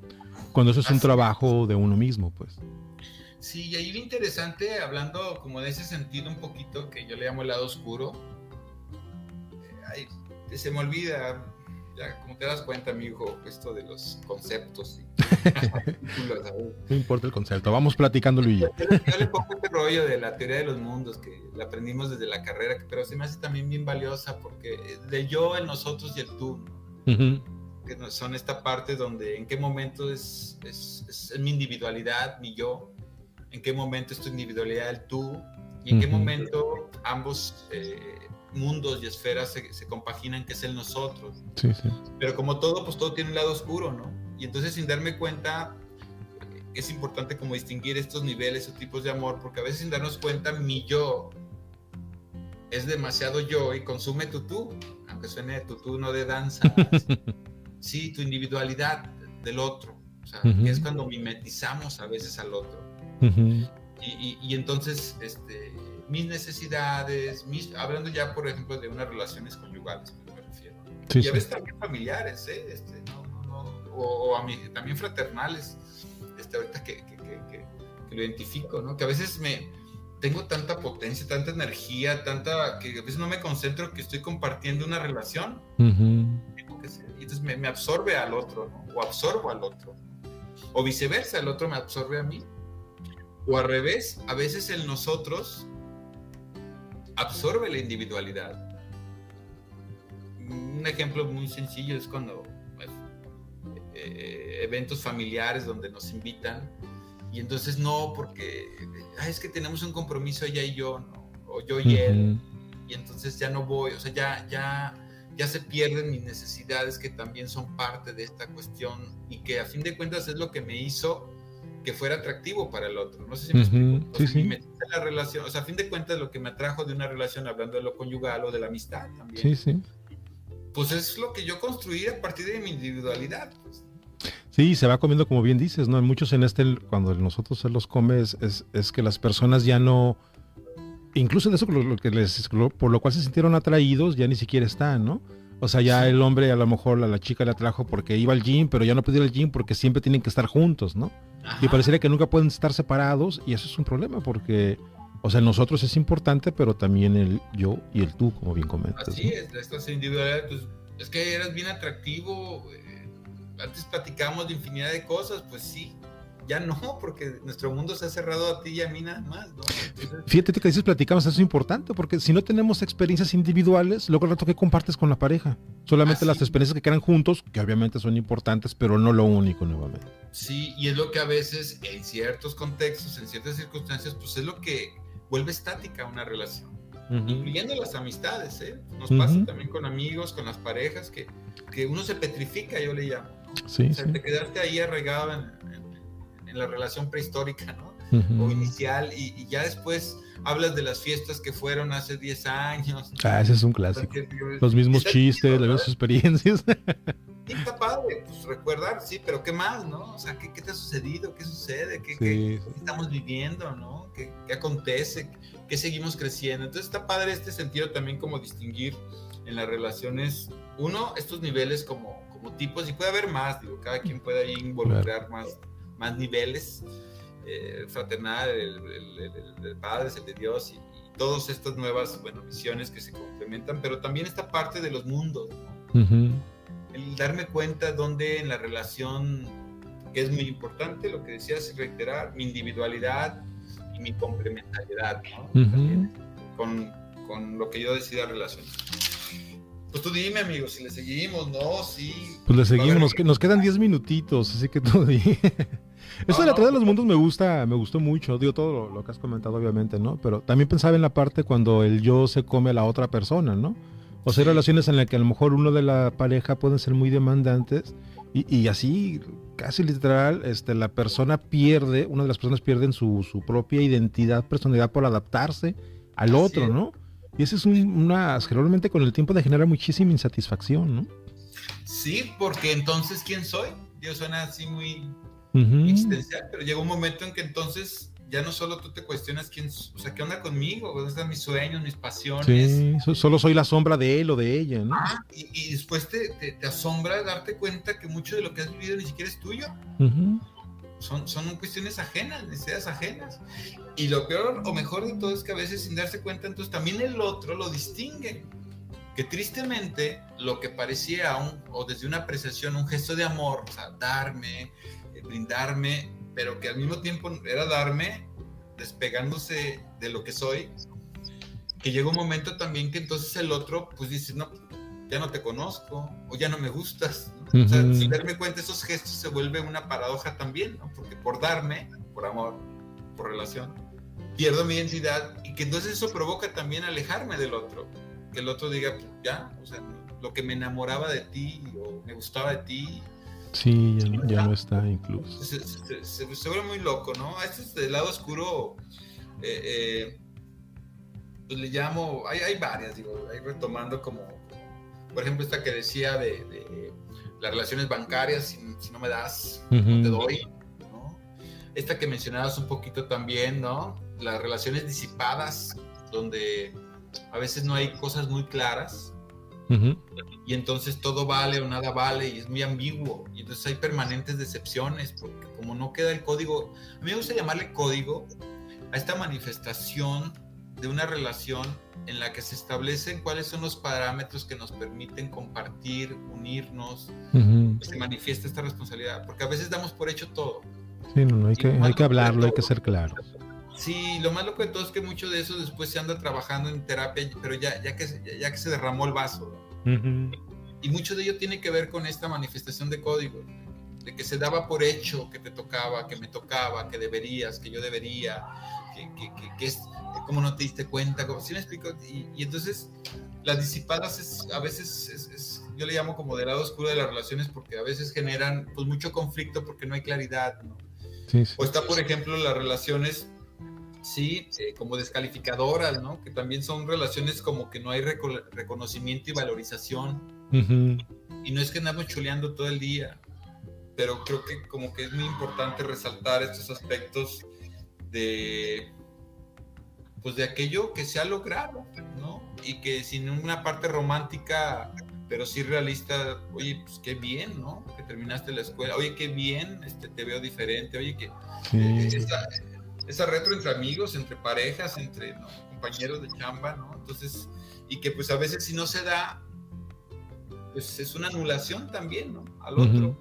cuando eso es un trabajo de uno mismo, pues. Sí, y ahí lo interesante, hablando como de ese sentido un poquito, que yo le llamo el lado oscuro, eh, se me olvida, ya como te das cuenta, mi hijo, esto de los conceptos. no importa el concepto, vamos platicándolo y yo. Yo, le pongo este rollo de la teoría de los mundos, que la aprendimos desde la carrera, pero se me hace también bien valiosa, porque de yo, el nosotros y el tú, que son esta parte donde en qué momento es, es, es mi individualidad, mi yo, en qué momento es tu individualidad, el tú, y en qué momento ambos eh, mundos y esferas se, compaginan, que es el nosotros. Sí, sí. Pero como todo, pues todo tiene un lado oscuro, ¿no? Y entonces sin darme cuenta, es importante como distinguir estos niveles o tipos de amor, porque a veces sin darnos cuenta, mi yo es demasiado yo y consume tu tú, aunque suene tu tú no de danza. sí, tu individualidad del otro, o sea, que es cuando mimetizamos a veces al otro y, entonces, este, mis necesidades, mis, hablando ya, por ejemplo, de unas relaciones conyugales, me refiero. y a veces también familiares, ¿eh? este, no, no, no, o, a mí, también fraternales, este, ahorita que, que, que, lo identifico, ¿no? Que a veces me tengo tanta potencia, tanta energía, tanta que a veces no me concentro que estoy compartiendo una relación. y entonces me, me, absorbe al otro, ¿no? O absorbo al otro. O viceversa, el otro me absorbe a mí. O al revés, a veces el nosotros absorbe la individualidad. un ejemplo muy sencillo es cuando pues, eh, eventos familiares donde nos invitan y entonces no, porque es que tenemos un compromiso ella y yo, ¿no? o yo y él, y entonces ya no voy, o sea, ya, ya, ya se pierden mis necesidades que también son parte de esta cuestión y que a fin de cuentas es lo que me hizo que fuera atractivo para el otro. No sé si me explico. sí, sí. la relación, o sea, a fin de cuentas lo que me atrajo de una relación, hablando de lo conyugal o de la amistad también. Sí, sí. Pues es lo que yo construí a partir de mi individualidad. Pues. Sí, se va comiendo como bien dices, ¿no? Muchos en este, cuando nosotros se los come, es, es, que las personas ya no, incluso de eso lo, que les, por lo cual se sintieron atraídos, ya ni siquiera están, ¿no? O sea, ya el hombre a lo mejor a la chica le atrajo porque iba al gym, pero ya no puede ir al gym porque siempre tienen que estar juntos, ¿no? Y parecería que nunca pueden estar separados y eso es un problema porque, o sea, nosotros es importante, pero también el yo y el tú, como bien comentas. Así es, estas individualidades, pues es que eras bien atractivo. Eh, antes platicábamos de infinidad de cosas, pues sí, ya no, porque nuestro mundo se ha cerrado a ti y a mí nada más, ¿no? Fíjate que dices platicamos, eso es importante, porque si no tenemos experiencias individuales, luego el rato que compartes con la pareja. Solamente las experiencias que quedan juntos, que obviamente son importantes, pero no lo único nuevamente. Sí, y es lo que a veces, en ciertos contextos, en ciertas circunstancias, pues es lo que vuelve estática una relación. Incluyendo las amistades, ¿eh? Nos pasa también con amigos, con las parejas, que, que uno se petrifica, yo le llamo. Sí, o sea, te quedaste ahí arraigado en, la relación prehistórica, ¿no? O inicial, y, ya después hablas de las fiestas que fueron hace 10 años. Ah, ese es un clásico. Los mismos chistes, las mismas experiencias. Sí, está padre, pues recordar, sí, pero ¿qué más, no? O sea, ¿qué, te ha sucedido? ¿Qué sucede? ¿Qué, estamos viviendo, no? ¿Qué, acontece? ¿Qué seguimos creciendo? Entonces está padre este sentido también como distinguir en las relaciones, uno, estos niveles como, como tipos, y puede haber más, digo, cada quien puede ahí involucrar más más niveles, eh, fraternal, el, el, Padre, el de Dios y, todas estas nuevas bueno, visiones que se complementan, pero también esta parte de los mundos, el darme cuenta donde en la relación, que es muy importante, lo que decías, reiterar mi individualidad y mi complementariedad, con, con, lo que yo decida relacionar. Pues tú dime, amigo, si le seguimos, ¿no? Sí. Pues le seguimos, que nos quedan 10 minutitos, así que tú dime. Esto de la de los mundos me gusta, me gustó mucho, digo todo lo, que has comentado obviamente, ¿no? Pero también pensaba en la parte cuando el yo se come a la otra persona, ¿no? O sea, relaciones en las que a lo mejor uno de la pareja pueden ser muy demandantes y, así, casi literal, este, la persona pierde, una de las personas pierden su, su propia identidad, personalidad por adaptarse al otro, ¿no? Y eso es una, generalmente con el tiempo de genera muchísima insatisfacción, ¿no? Sí, porque entonces, ¿quién soy? Yo suena así muy pero llegó un momento en que entonces ya no solo tú te cuestionas quién, o sea, qué onda conmigo, dónde están mis sueños, mis pasiones. Sí, solo soy la sombra de él o de ella, ¿no? Ah, y, después te, te, asombra darte cuenta que mucho de lo que has vivido ni siquiera es tuyo. Son, son cuestiones ajenas, necesidades ajenas. Y lo peor o mejor de todo es que a veces sin darse cuenta, entonces también el otro lo distingue. Que tristemente lo que parecía, un, o desde una apreciación, un gesto de amor, o sea, darme, brindarme, pero que al mismo tiempo era darme despegándose de lo que soy, que llega un momento también que entonces el otro pues dice, no, ya no te conozco o ya no me gustas. O sea, sin darme cuenta esos gestos se vuelve una paradoja también, ¿no? porque por darme, por amor, por relación, pierdo mi identidad y que entonces eso provoca también alejarme del otro, que el otro diga, pues, ya, o sea, lo que me enamoraba de ti o me gustaba de ti, Sí, ya, no está incluso. Se, vuelve muy loco, ¿no? Este es del lado oscuro. Eh, eh, pues le llamo, hay, hay varias, digo, ahí retomando como, por ejemplo, esta que decía de, las relaciones bancarias, si, no me das, no te doy, ¿no? Esta que mencionabas un poquito también, ¿no? Las relaciones disipadas, donde a veces no hay cosas muy claras, y entonces todo vale o nada vale y es muy ambiguo. Y entonces hay permanentes decepciones porque como no queda el código, a mí me gusta llamarle código a esta manifestación de una relación en la que se establecen cuáles son los parámetros que nos permiten compartir, unirnos, se manifiesta esta responsabilidad, porque a veces damos por hecho todo. Sí, no, hay, que, hay que hablarlo, hay que ser claro. Sí, lo más loco de todo es que mucho de eso después se anda trabajando en terapia, pero ya, ya, que, ya que se derramó el vaso. Y mucho de ello tiene que ver con esta manifestación de código, de que se daba por hecho que te tocaba, que me tocaba, que deberías, que yo debería, que, que, que, es, como no te diste cuenta, como, ¿sí me explico? Y, entonces las disipadas es, a veces es, yo le llamo como del lado oscuro de las relaciones porque a veces generan pues mucho conflicto porque no hay claridad, ¿no? O está, por ejemplo, las relaciones, sí, eh, como descalificadoras, ¿no? Que también son relaciones como que no hay reconocimiento y valorización. Y no es que andamos chuleando todo el día, pero creo que como que es muy importante resaltar estos aspectos de pues de aquello que se ha logrado, ¿no? Y que sin una parte romántica pero sí realista, oye, pues qué bien, ¿no? Que terminaste la escuela, oye, qué bien, este, te veo diferente, oye, que esa, retro entre amigos, entre parejas, entre compañeros de chamba, ¿no? Entonces, y que pues a veces si no se da, pues es una anulación también, ¿no? Al otro.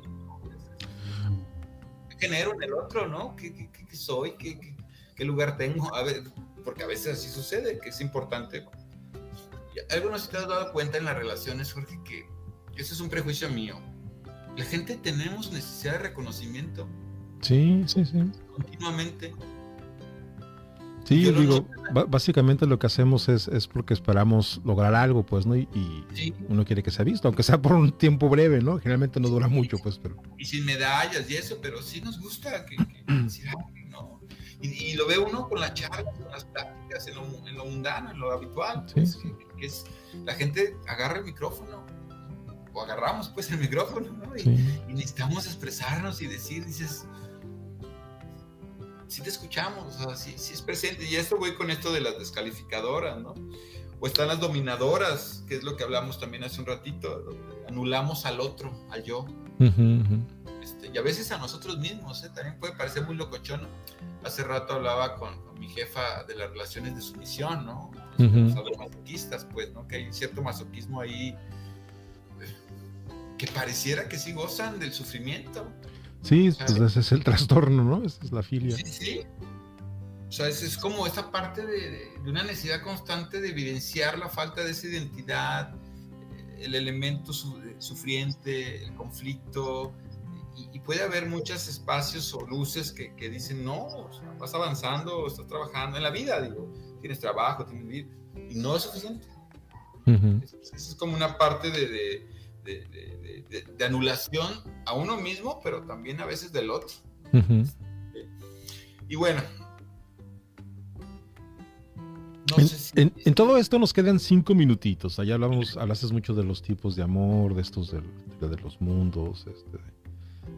¿Qué genero en el otro, no? ¿Qué, soy? ¿Qué, ¿Qué, lugar tengo? A ver, porque a veces así sucede, que es importante algo no se te has dado cuenta en las relaciones, Jorge, que eso es un prejuicio mío. La gente tenemos necesidad de reconocimiento. Sí, sí, sí. Continuamente. Sí, yo digo, básicamente lo que hacemos es, es porque esperamos lograr algo, pues, ¿no? Y, uno quiere que sea visto, aunque sea por un tiempo breve, ¿no? Generalmente no dura mucho, pues, pero... Y sin medallas y eso, pero sí nos gusta que, que ¿no? Y, lo ve uno con las charlas, con las prácticas, en lo, en lo mundano, en lo habitual, pues, Que, es la gente agarra el micrófono, o agarramos pues el micrófono, ¿no? Y, necesitamos expresarnos y decir, dices, sí te escuchamos, o sea, sí, es presente. Y esto voy con esto de las descalificadoras, ¿no? O están las dominadoras, que es lo que hablamos también hace un ratito, anulamos al otro, al yo. Este, y a veces a nosotros mismos, ¿eh? también puede parecer muy locochón. Hace rato hablaba con, mi jefa de las relaciones de sumisión, ¿no? Los masoquistas, pues, ¿no? Que hay cierto masoquismo ahí eh, que pareciera que sí gozan del sufrimiento. Sí, pues ese es el trastorno, ¿no? Esa es la filia. Sí, sí. O sea, es, como esta parte de, de, una necesidad constante de evidenciar la falta de esa identidad, el elemento sufriente, el conflicto, y, puede haber muchos espacios o luces que, que dicen, no, vas avanzando, estás trabajando en la vida, digo, tienes trabajo, tienes vida, y no es suficiente. Esa es, como una parte de, de, de, anulación a uno mismo, pero también a veces del otro. Y bueno. en, en, todo esto nos quedan cinco minutitos. Allá hablamos, hablaste mucho de los tipos de amor, de estos de, los mundos, este,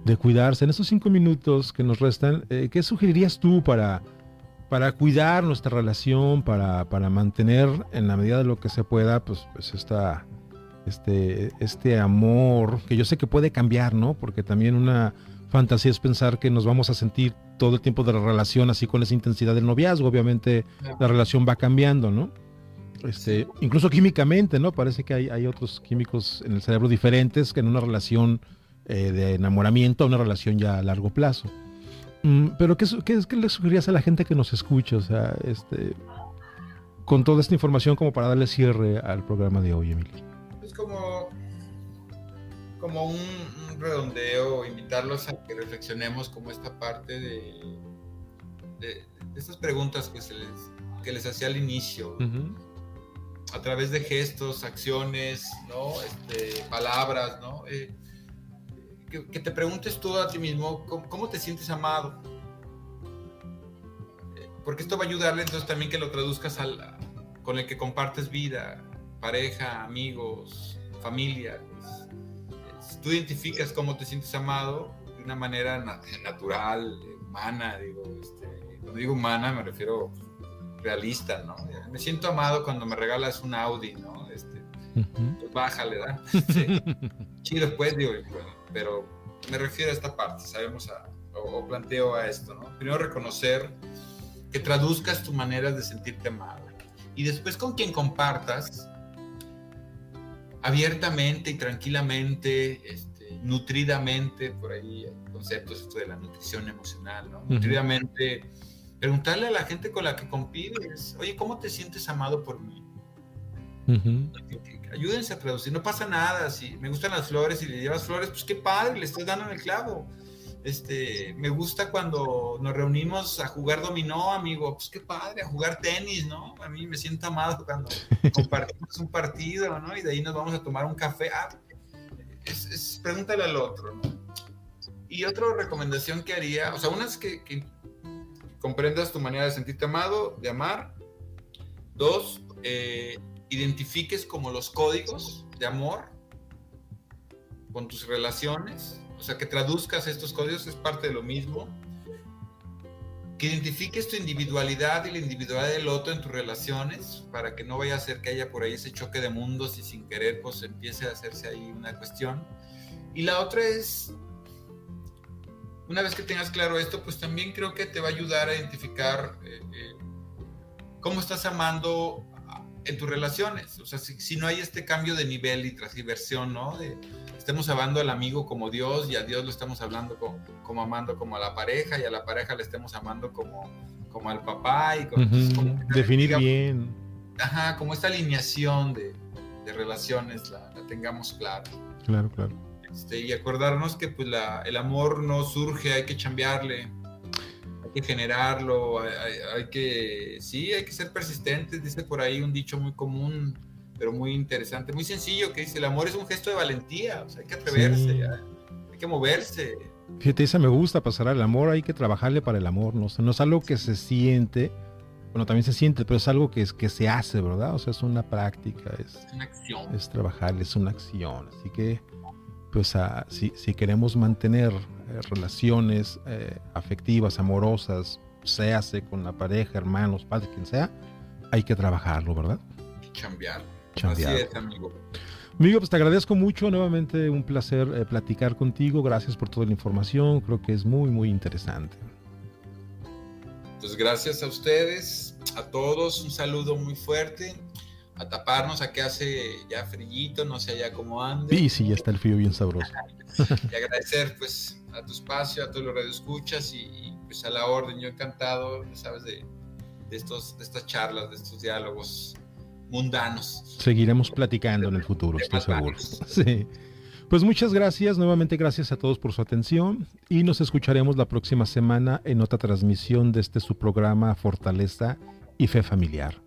de cuidarse. En esos cinco minutos que nos restan, eh, ¿qué sugerirías tú para, para cuidar nuestra relación, para, para, mantener en la medida de lo que se pueda, pues, pues esta, este, este amor, que yo sé que puede cambiar, ¿no? Porque también una fantasía es pensar que nos vamos a sentir todo el tiempo de la relación así con esa intensidad del noviazgo. Obviamente la relación va cambiando, ¿no? Este, incluso químicamente, ¿no? Parece que hay, hay otros químicos en el cerebro diferentes que en una relación eh, de enamoramiento a una relación ya a largo plazo. Mm, pero ¿qué, qué, qué le sugerirías a la gente que nos escucha? O sea, este, con toda esta información como para darle cierre al programa de hoy, Emilio. Es como, como un, redondeo, invitarlos a que reflexionemos como esta parte de, de, estas preguntas que, se les, que les hacía al inicio. A través de gestos, acciones, ¿no? Este, palabras, ¿no? Eh, que, te preguntes tú a ti mismo cómo, te sientes amado. Eh, porque esto va a ayudarle entonces también que lo traduzcas al, con el que compartes vida, pareja, amigos, familia. Si tú identificas cómo te sientes amado de una manera natural, humana, digo, este, cuando digo humana me refiero realista, ¿no? Me siento amado cuando me regalas un Audi, ¿no? Este, pues bájale, ¿verdad? Sí. Chido, pues, digo, pero me refiero a esta parte, sabemos o, planteo a esto, ¿no? Primero reconocer que traduzcas tu manera de sentirte amado y después con quien compartas abiertamente y tranquilamente, este, nutridamente, por ahí hay conceptos esto de la nutrición emocional, ¿no? Nutridamente, preguntarle a la gente con la que convives, oye, ¿cómo te sientes amado por mí? Ayúdense a traducir, no pasa nada. Si me gustan las flores y le llevas flores, pues qué padre, le estás dando en el clavo. Este, me gusta cuando nos reunimos a jugar dominó, amigo, pues qué padre, a jugar tenis, ¿no? A mí me siento amado cuando compartimos un partido, ¿no? Y de ahí nos vamos a tomar un café. Ah, es, pregúntale al otro, ¿no? Y otra recomendación que haría, o sea, una es que, que comprendas tu manera de sentirte amado, de amar. Dos, eh, identifiques como los códigos de amor con tus relaciones o sea, que traduzcas estos códigos es parte de lo mismo. Que identifiques tu individualidad y la individualidad del otro en tus relaciones para que no vaya a ser que haya por ahí ese choque de mundos y sin querer pues empiece a hacerse ahí una cuestión. Y la otra es, una vez que tengas claro esto, pues también creo que te va a ayudar a identificar eh, eh, cómo estás amando en tus relaciones. O sea, si, si, no hay este cambio de nivel y transversión, ¿no? De, estemos amando al amigo como Dios y a Dios lo estamos hablando como, como amando como a la pareja y a la pareja le estemos amando como, como al papá y definir bien. Ajá, como esta alineación de, de relaciones la, tengamos clara. Claro, claro. Este, y acordarnos que pues la, el amor no surge, hay que chambearle, que generarlo, hay, hay, que, sí, hay que ser persistentes, dice por ahí un dicho muy común, pero muy interesante, muy sencillo, que dice, el amor es un gesto de valentía, o sea, hay que atreverse, hay que moverse. Fíjate, esa me gusta pasar al amor, hay que trabajarle para el amor, no, no es algo que se siente, bueno, también se siente, pero es algo que, es, que se hace, ¿verdad? O sea, es una práctica, es, una acción. Es trabajar, es una acción, así que, pues, ah, si, si, queremos mantener eh, relaciones eh, afectivas, amorosas, se hace con la pareja, hermanos, padres, quien sea, hay que trabajarlo, ¿verdad? Cambiar. Así es, amigo. Amigo, pues te agradezco mucho, nuevamente un placer eh, platicar contigo, gracias por toda la información, creo que es muy, muy interesante. Pues gracias a ustedes, a todos, un saludo muy fuerte, a taparnos, a que hace ya frillito, no sé ya cómo ande. Sí, sí, ya está el frío bien sabroso. y agradecer pues a tu espacio, a todos los radioescuchas y, y pues a la orden, yo encantado, sabes, de, de, estos, de estas charlas, de estos diálogos mundanos. Seguiremos platicando en el futuro, estoy seguro. Sí. Pues muchas gracias, nuevamente gracias a todos por su atención y nos escucharemos la próxima semana en otra transmisión de este su programa Fortaleza y Fe Familiar.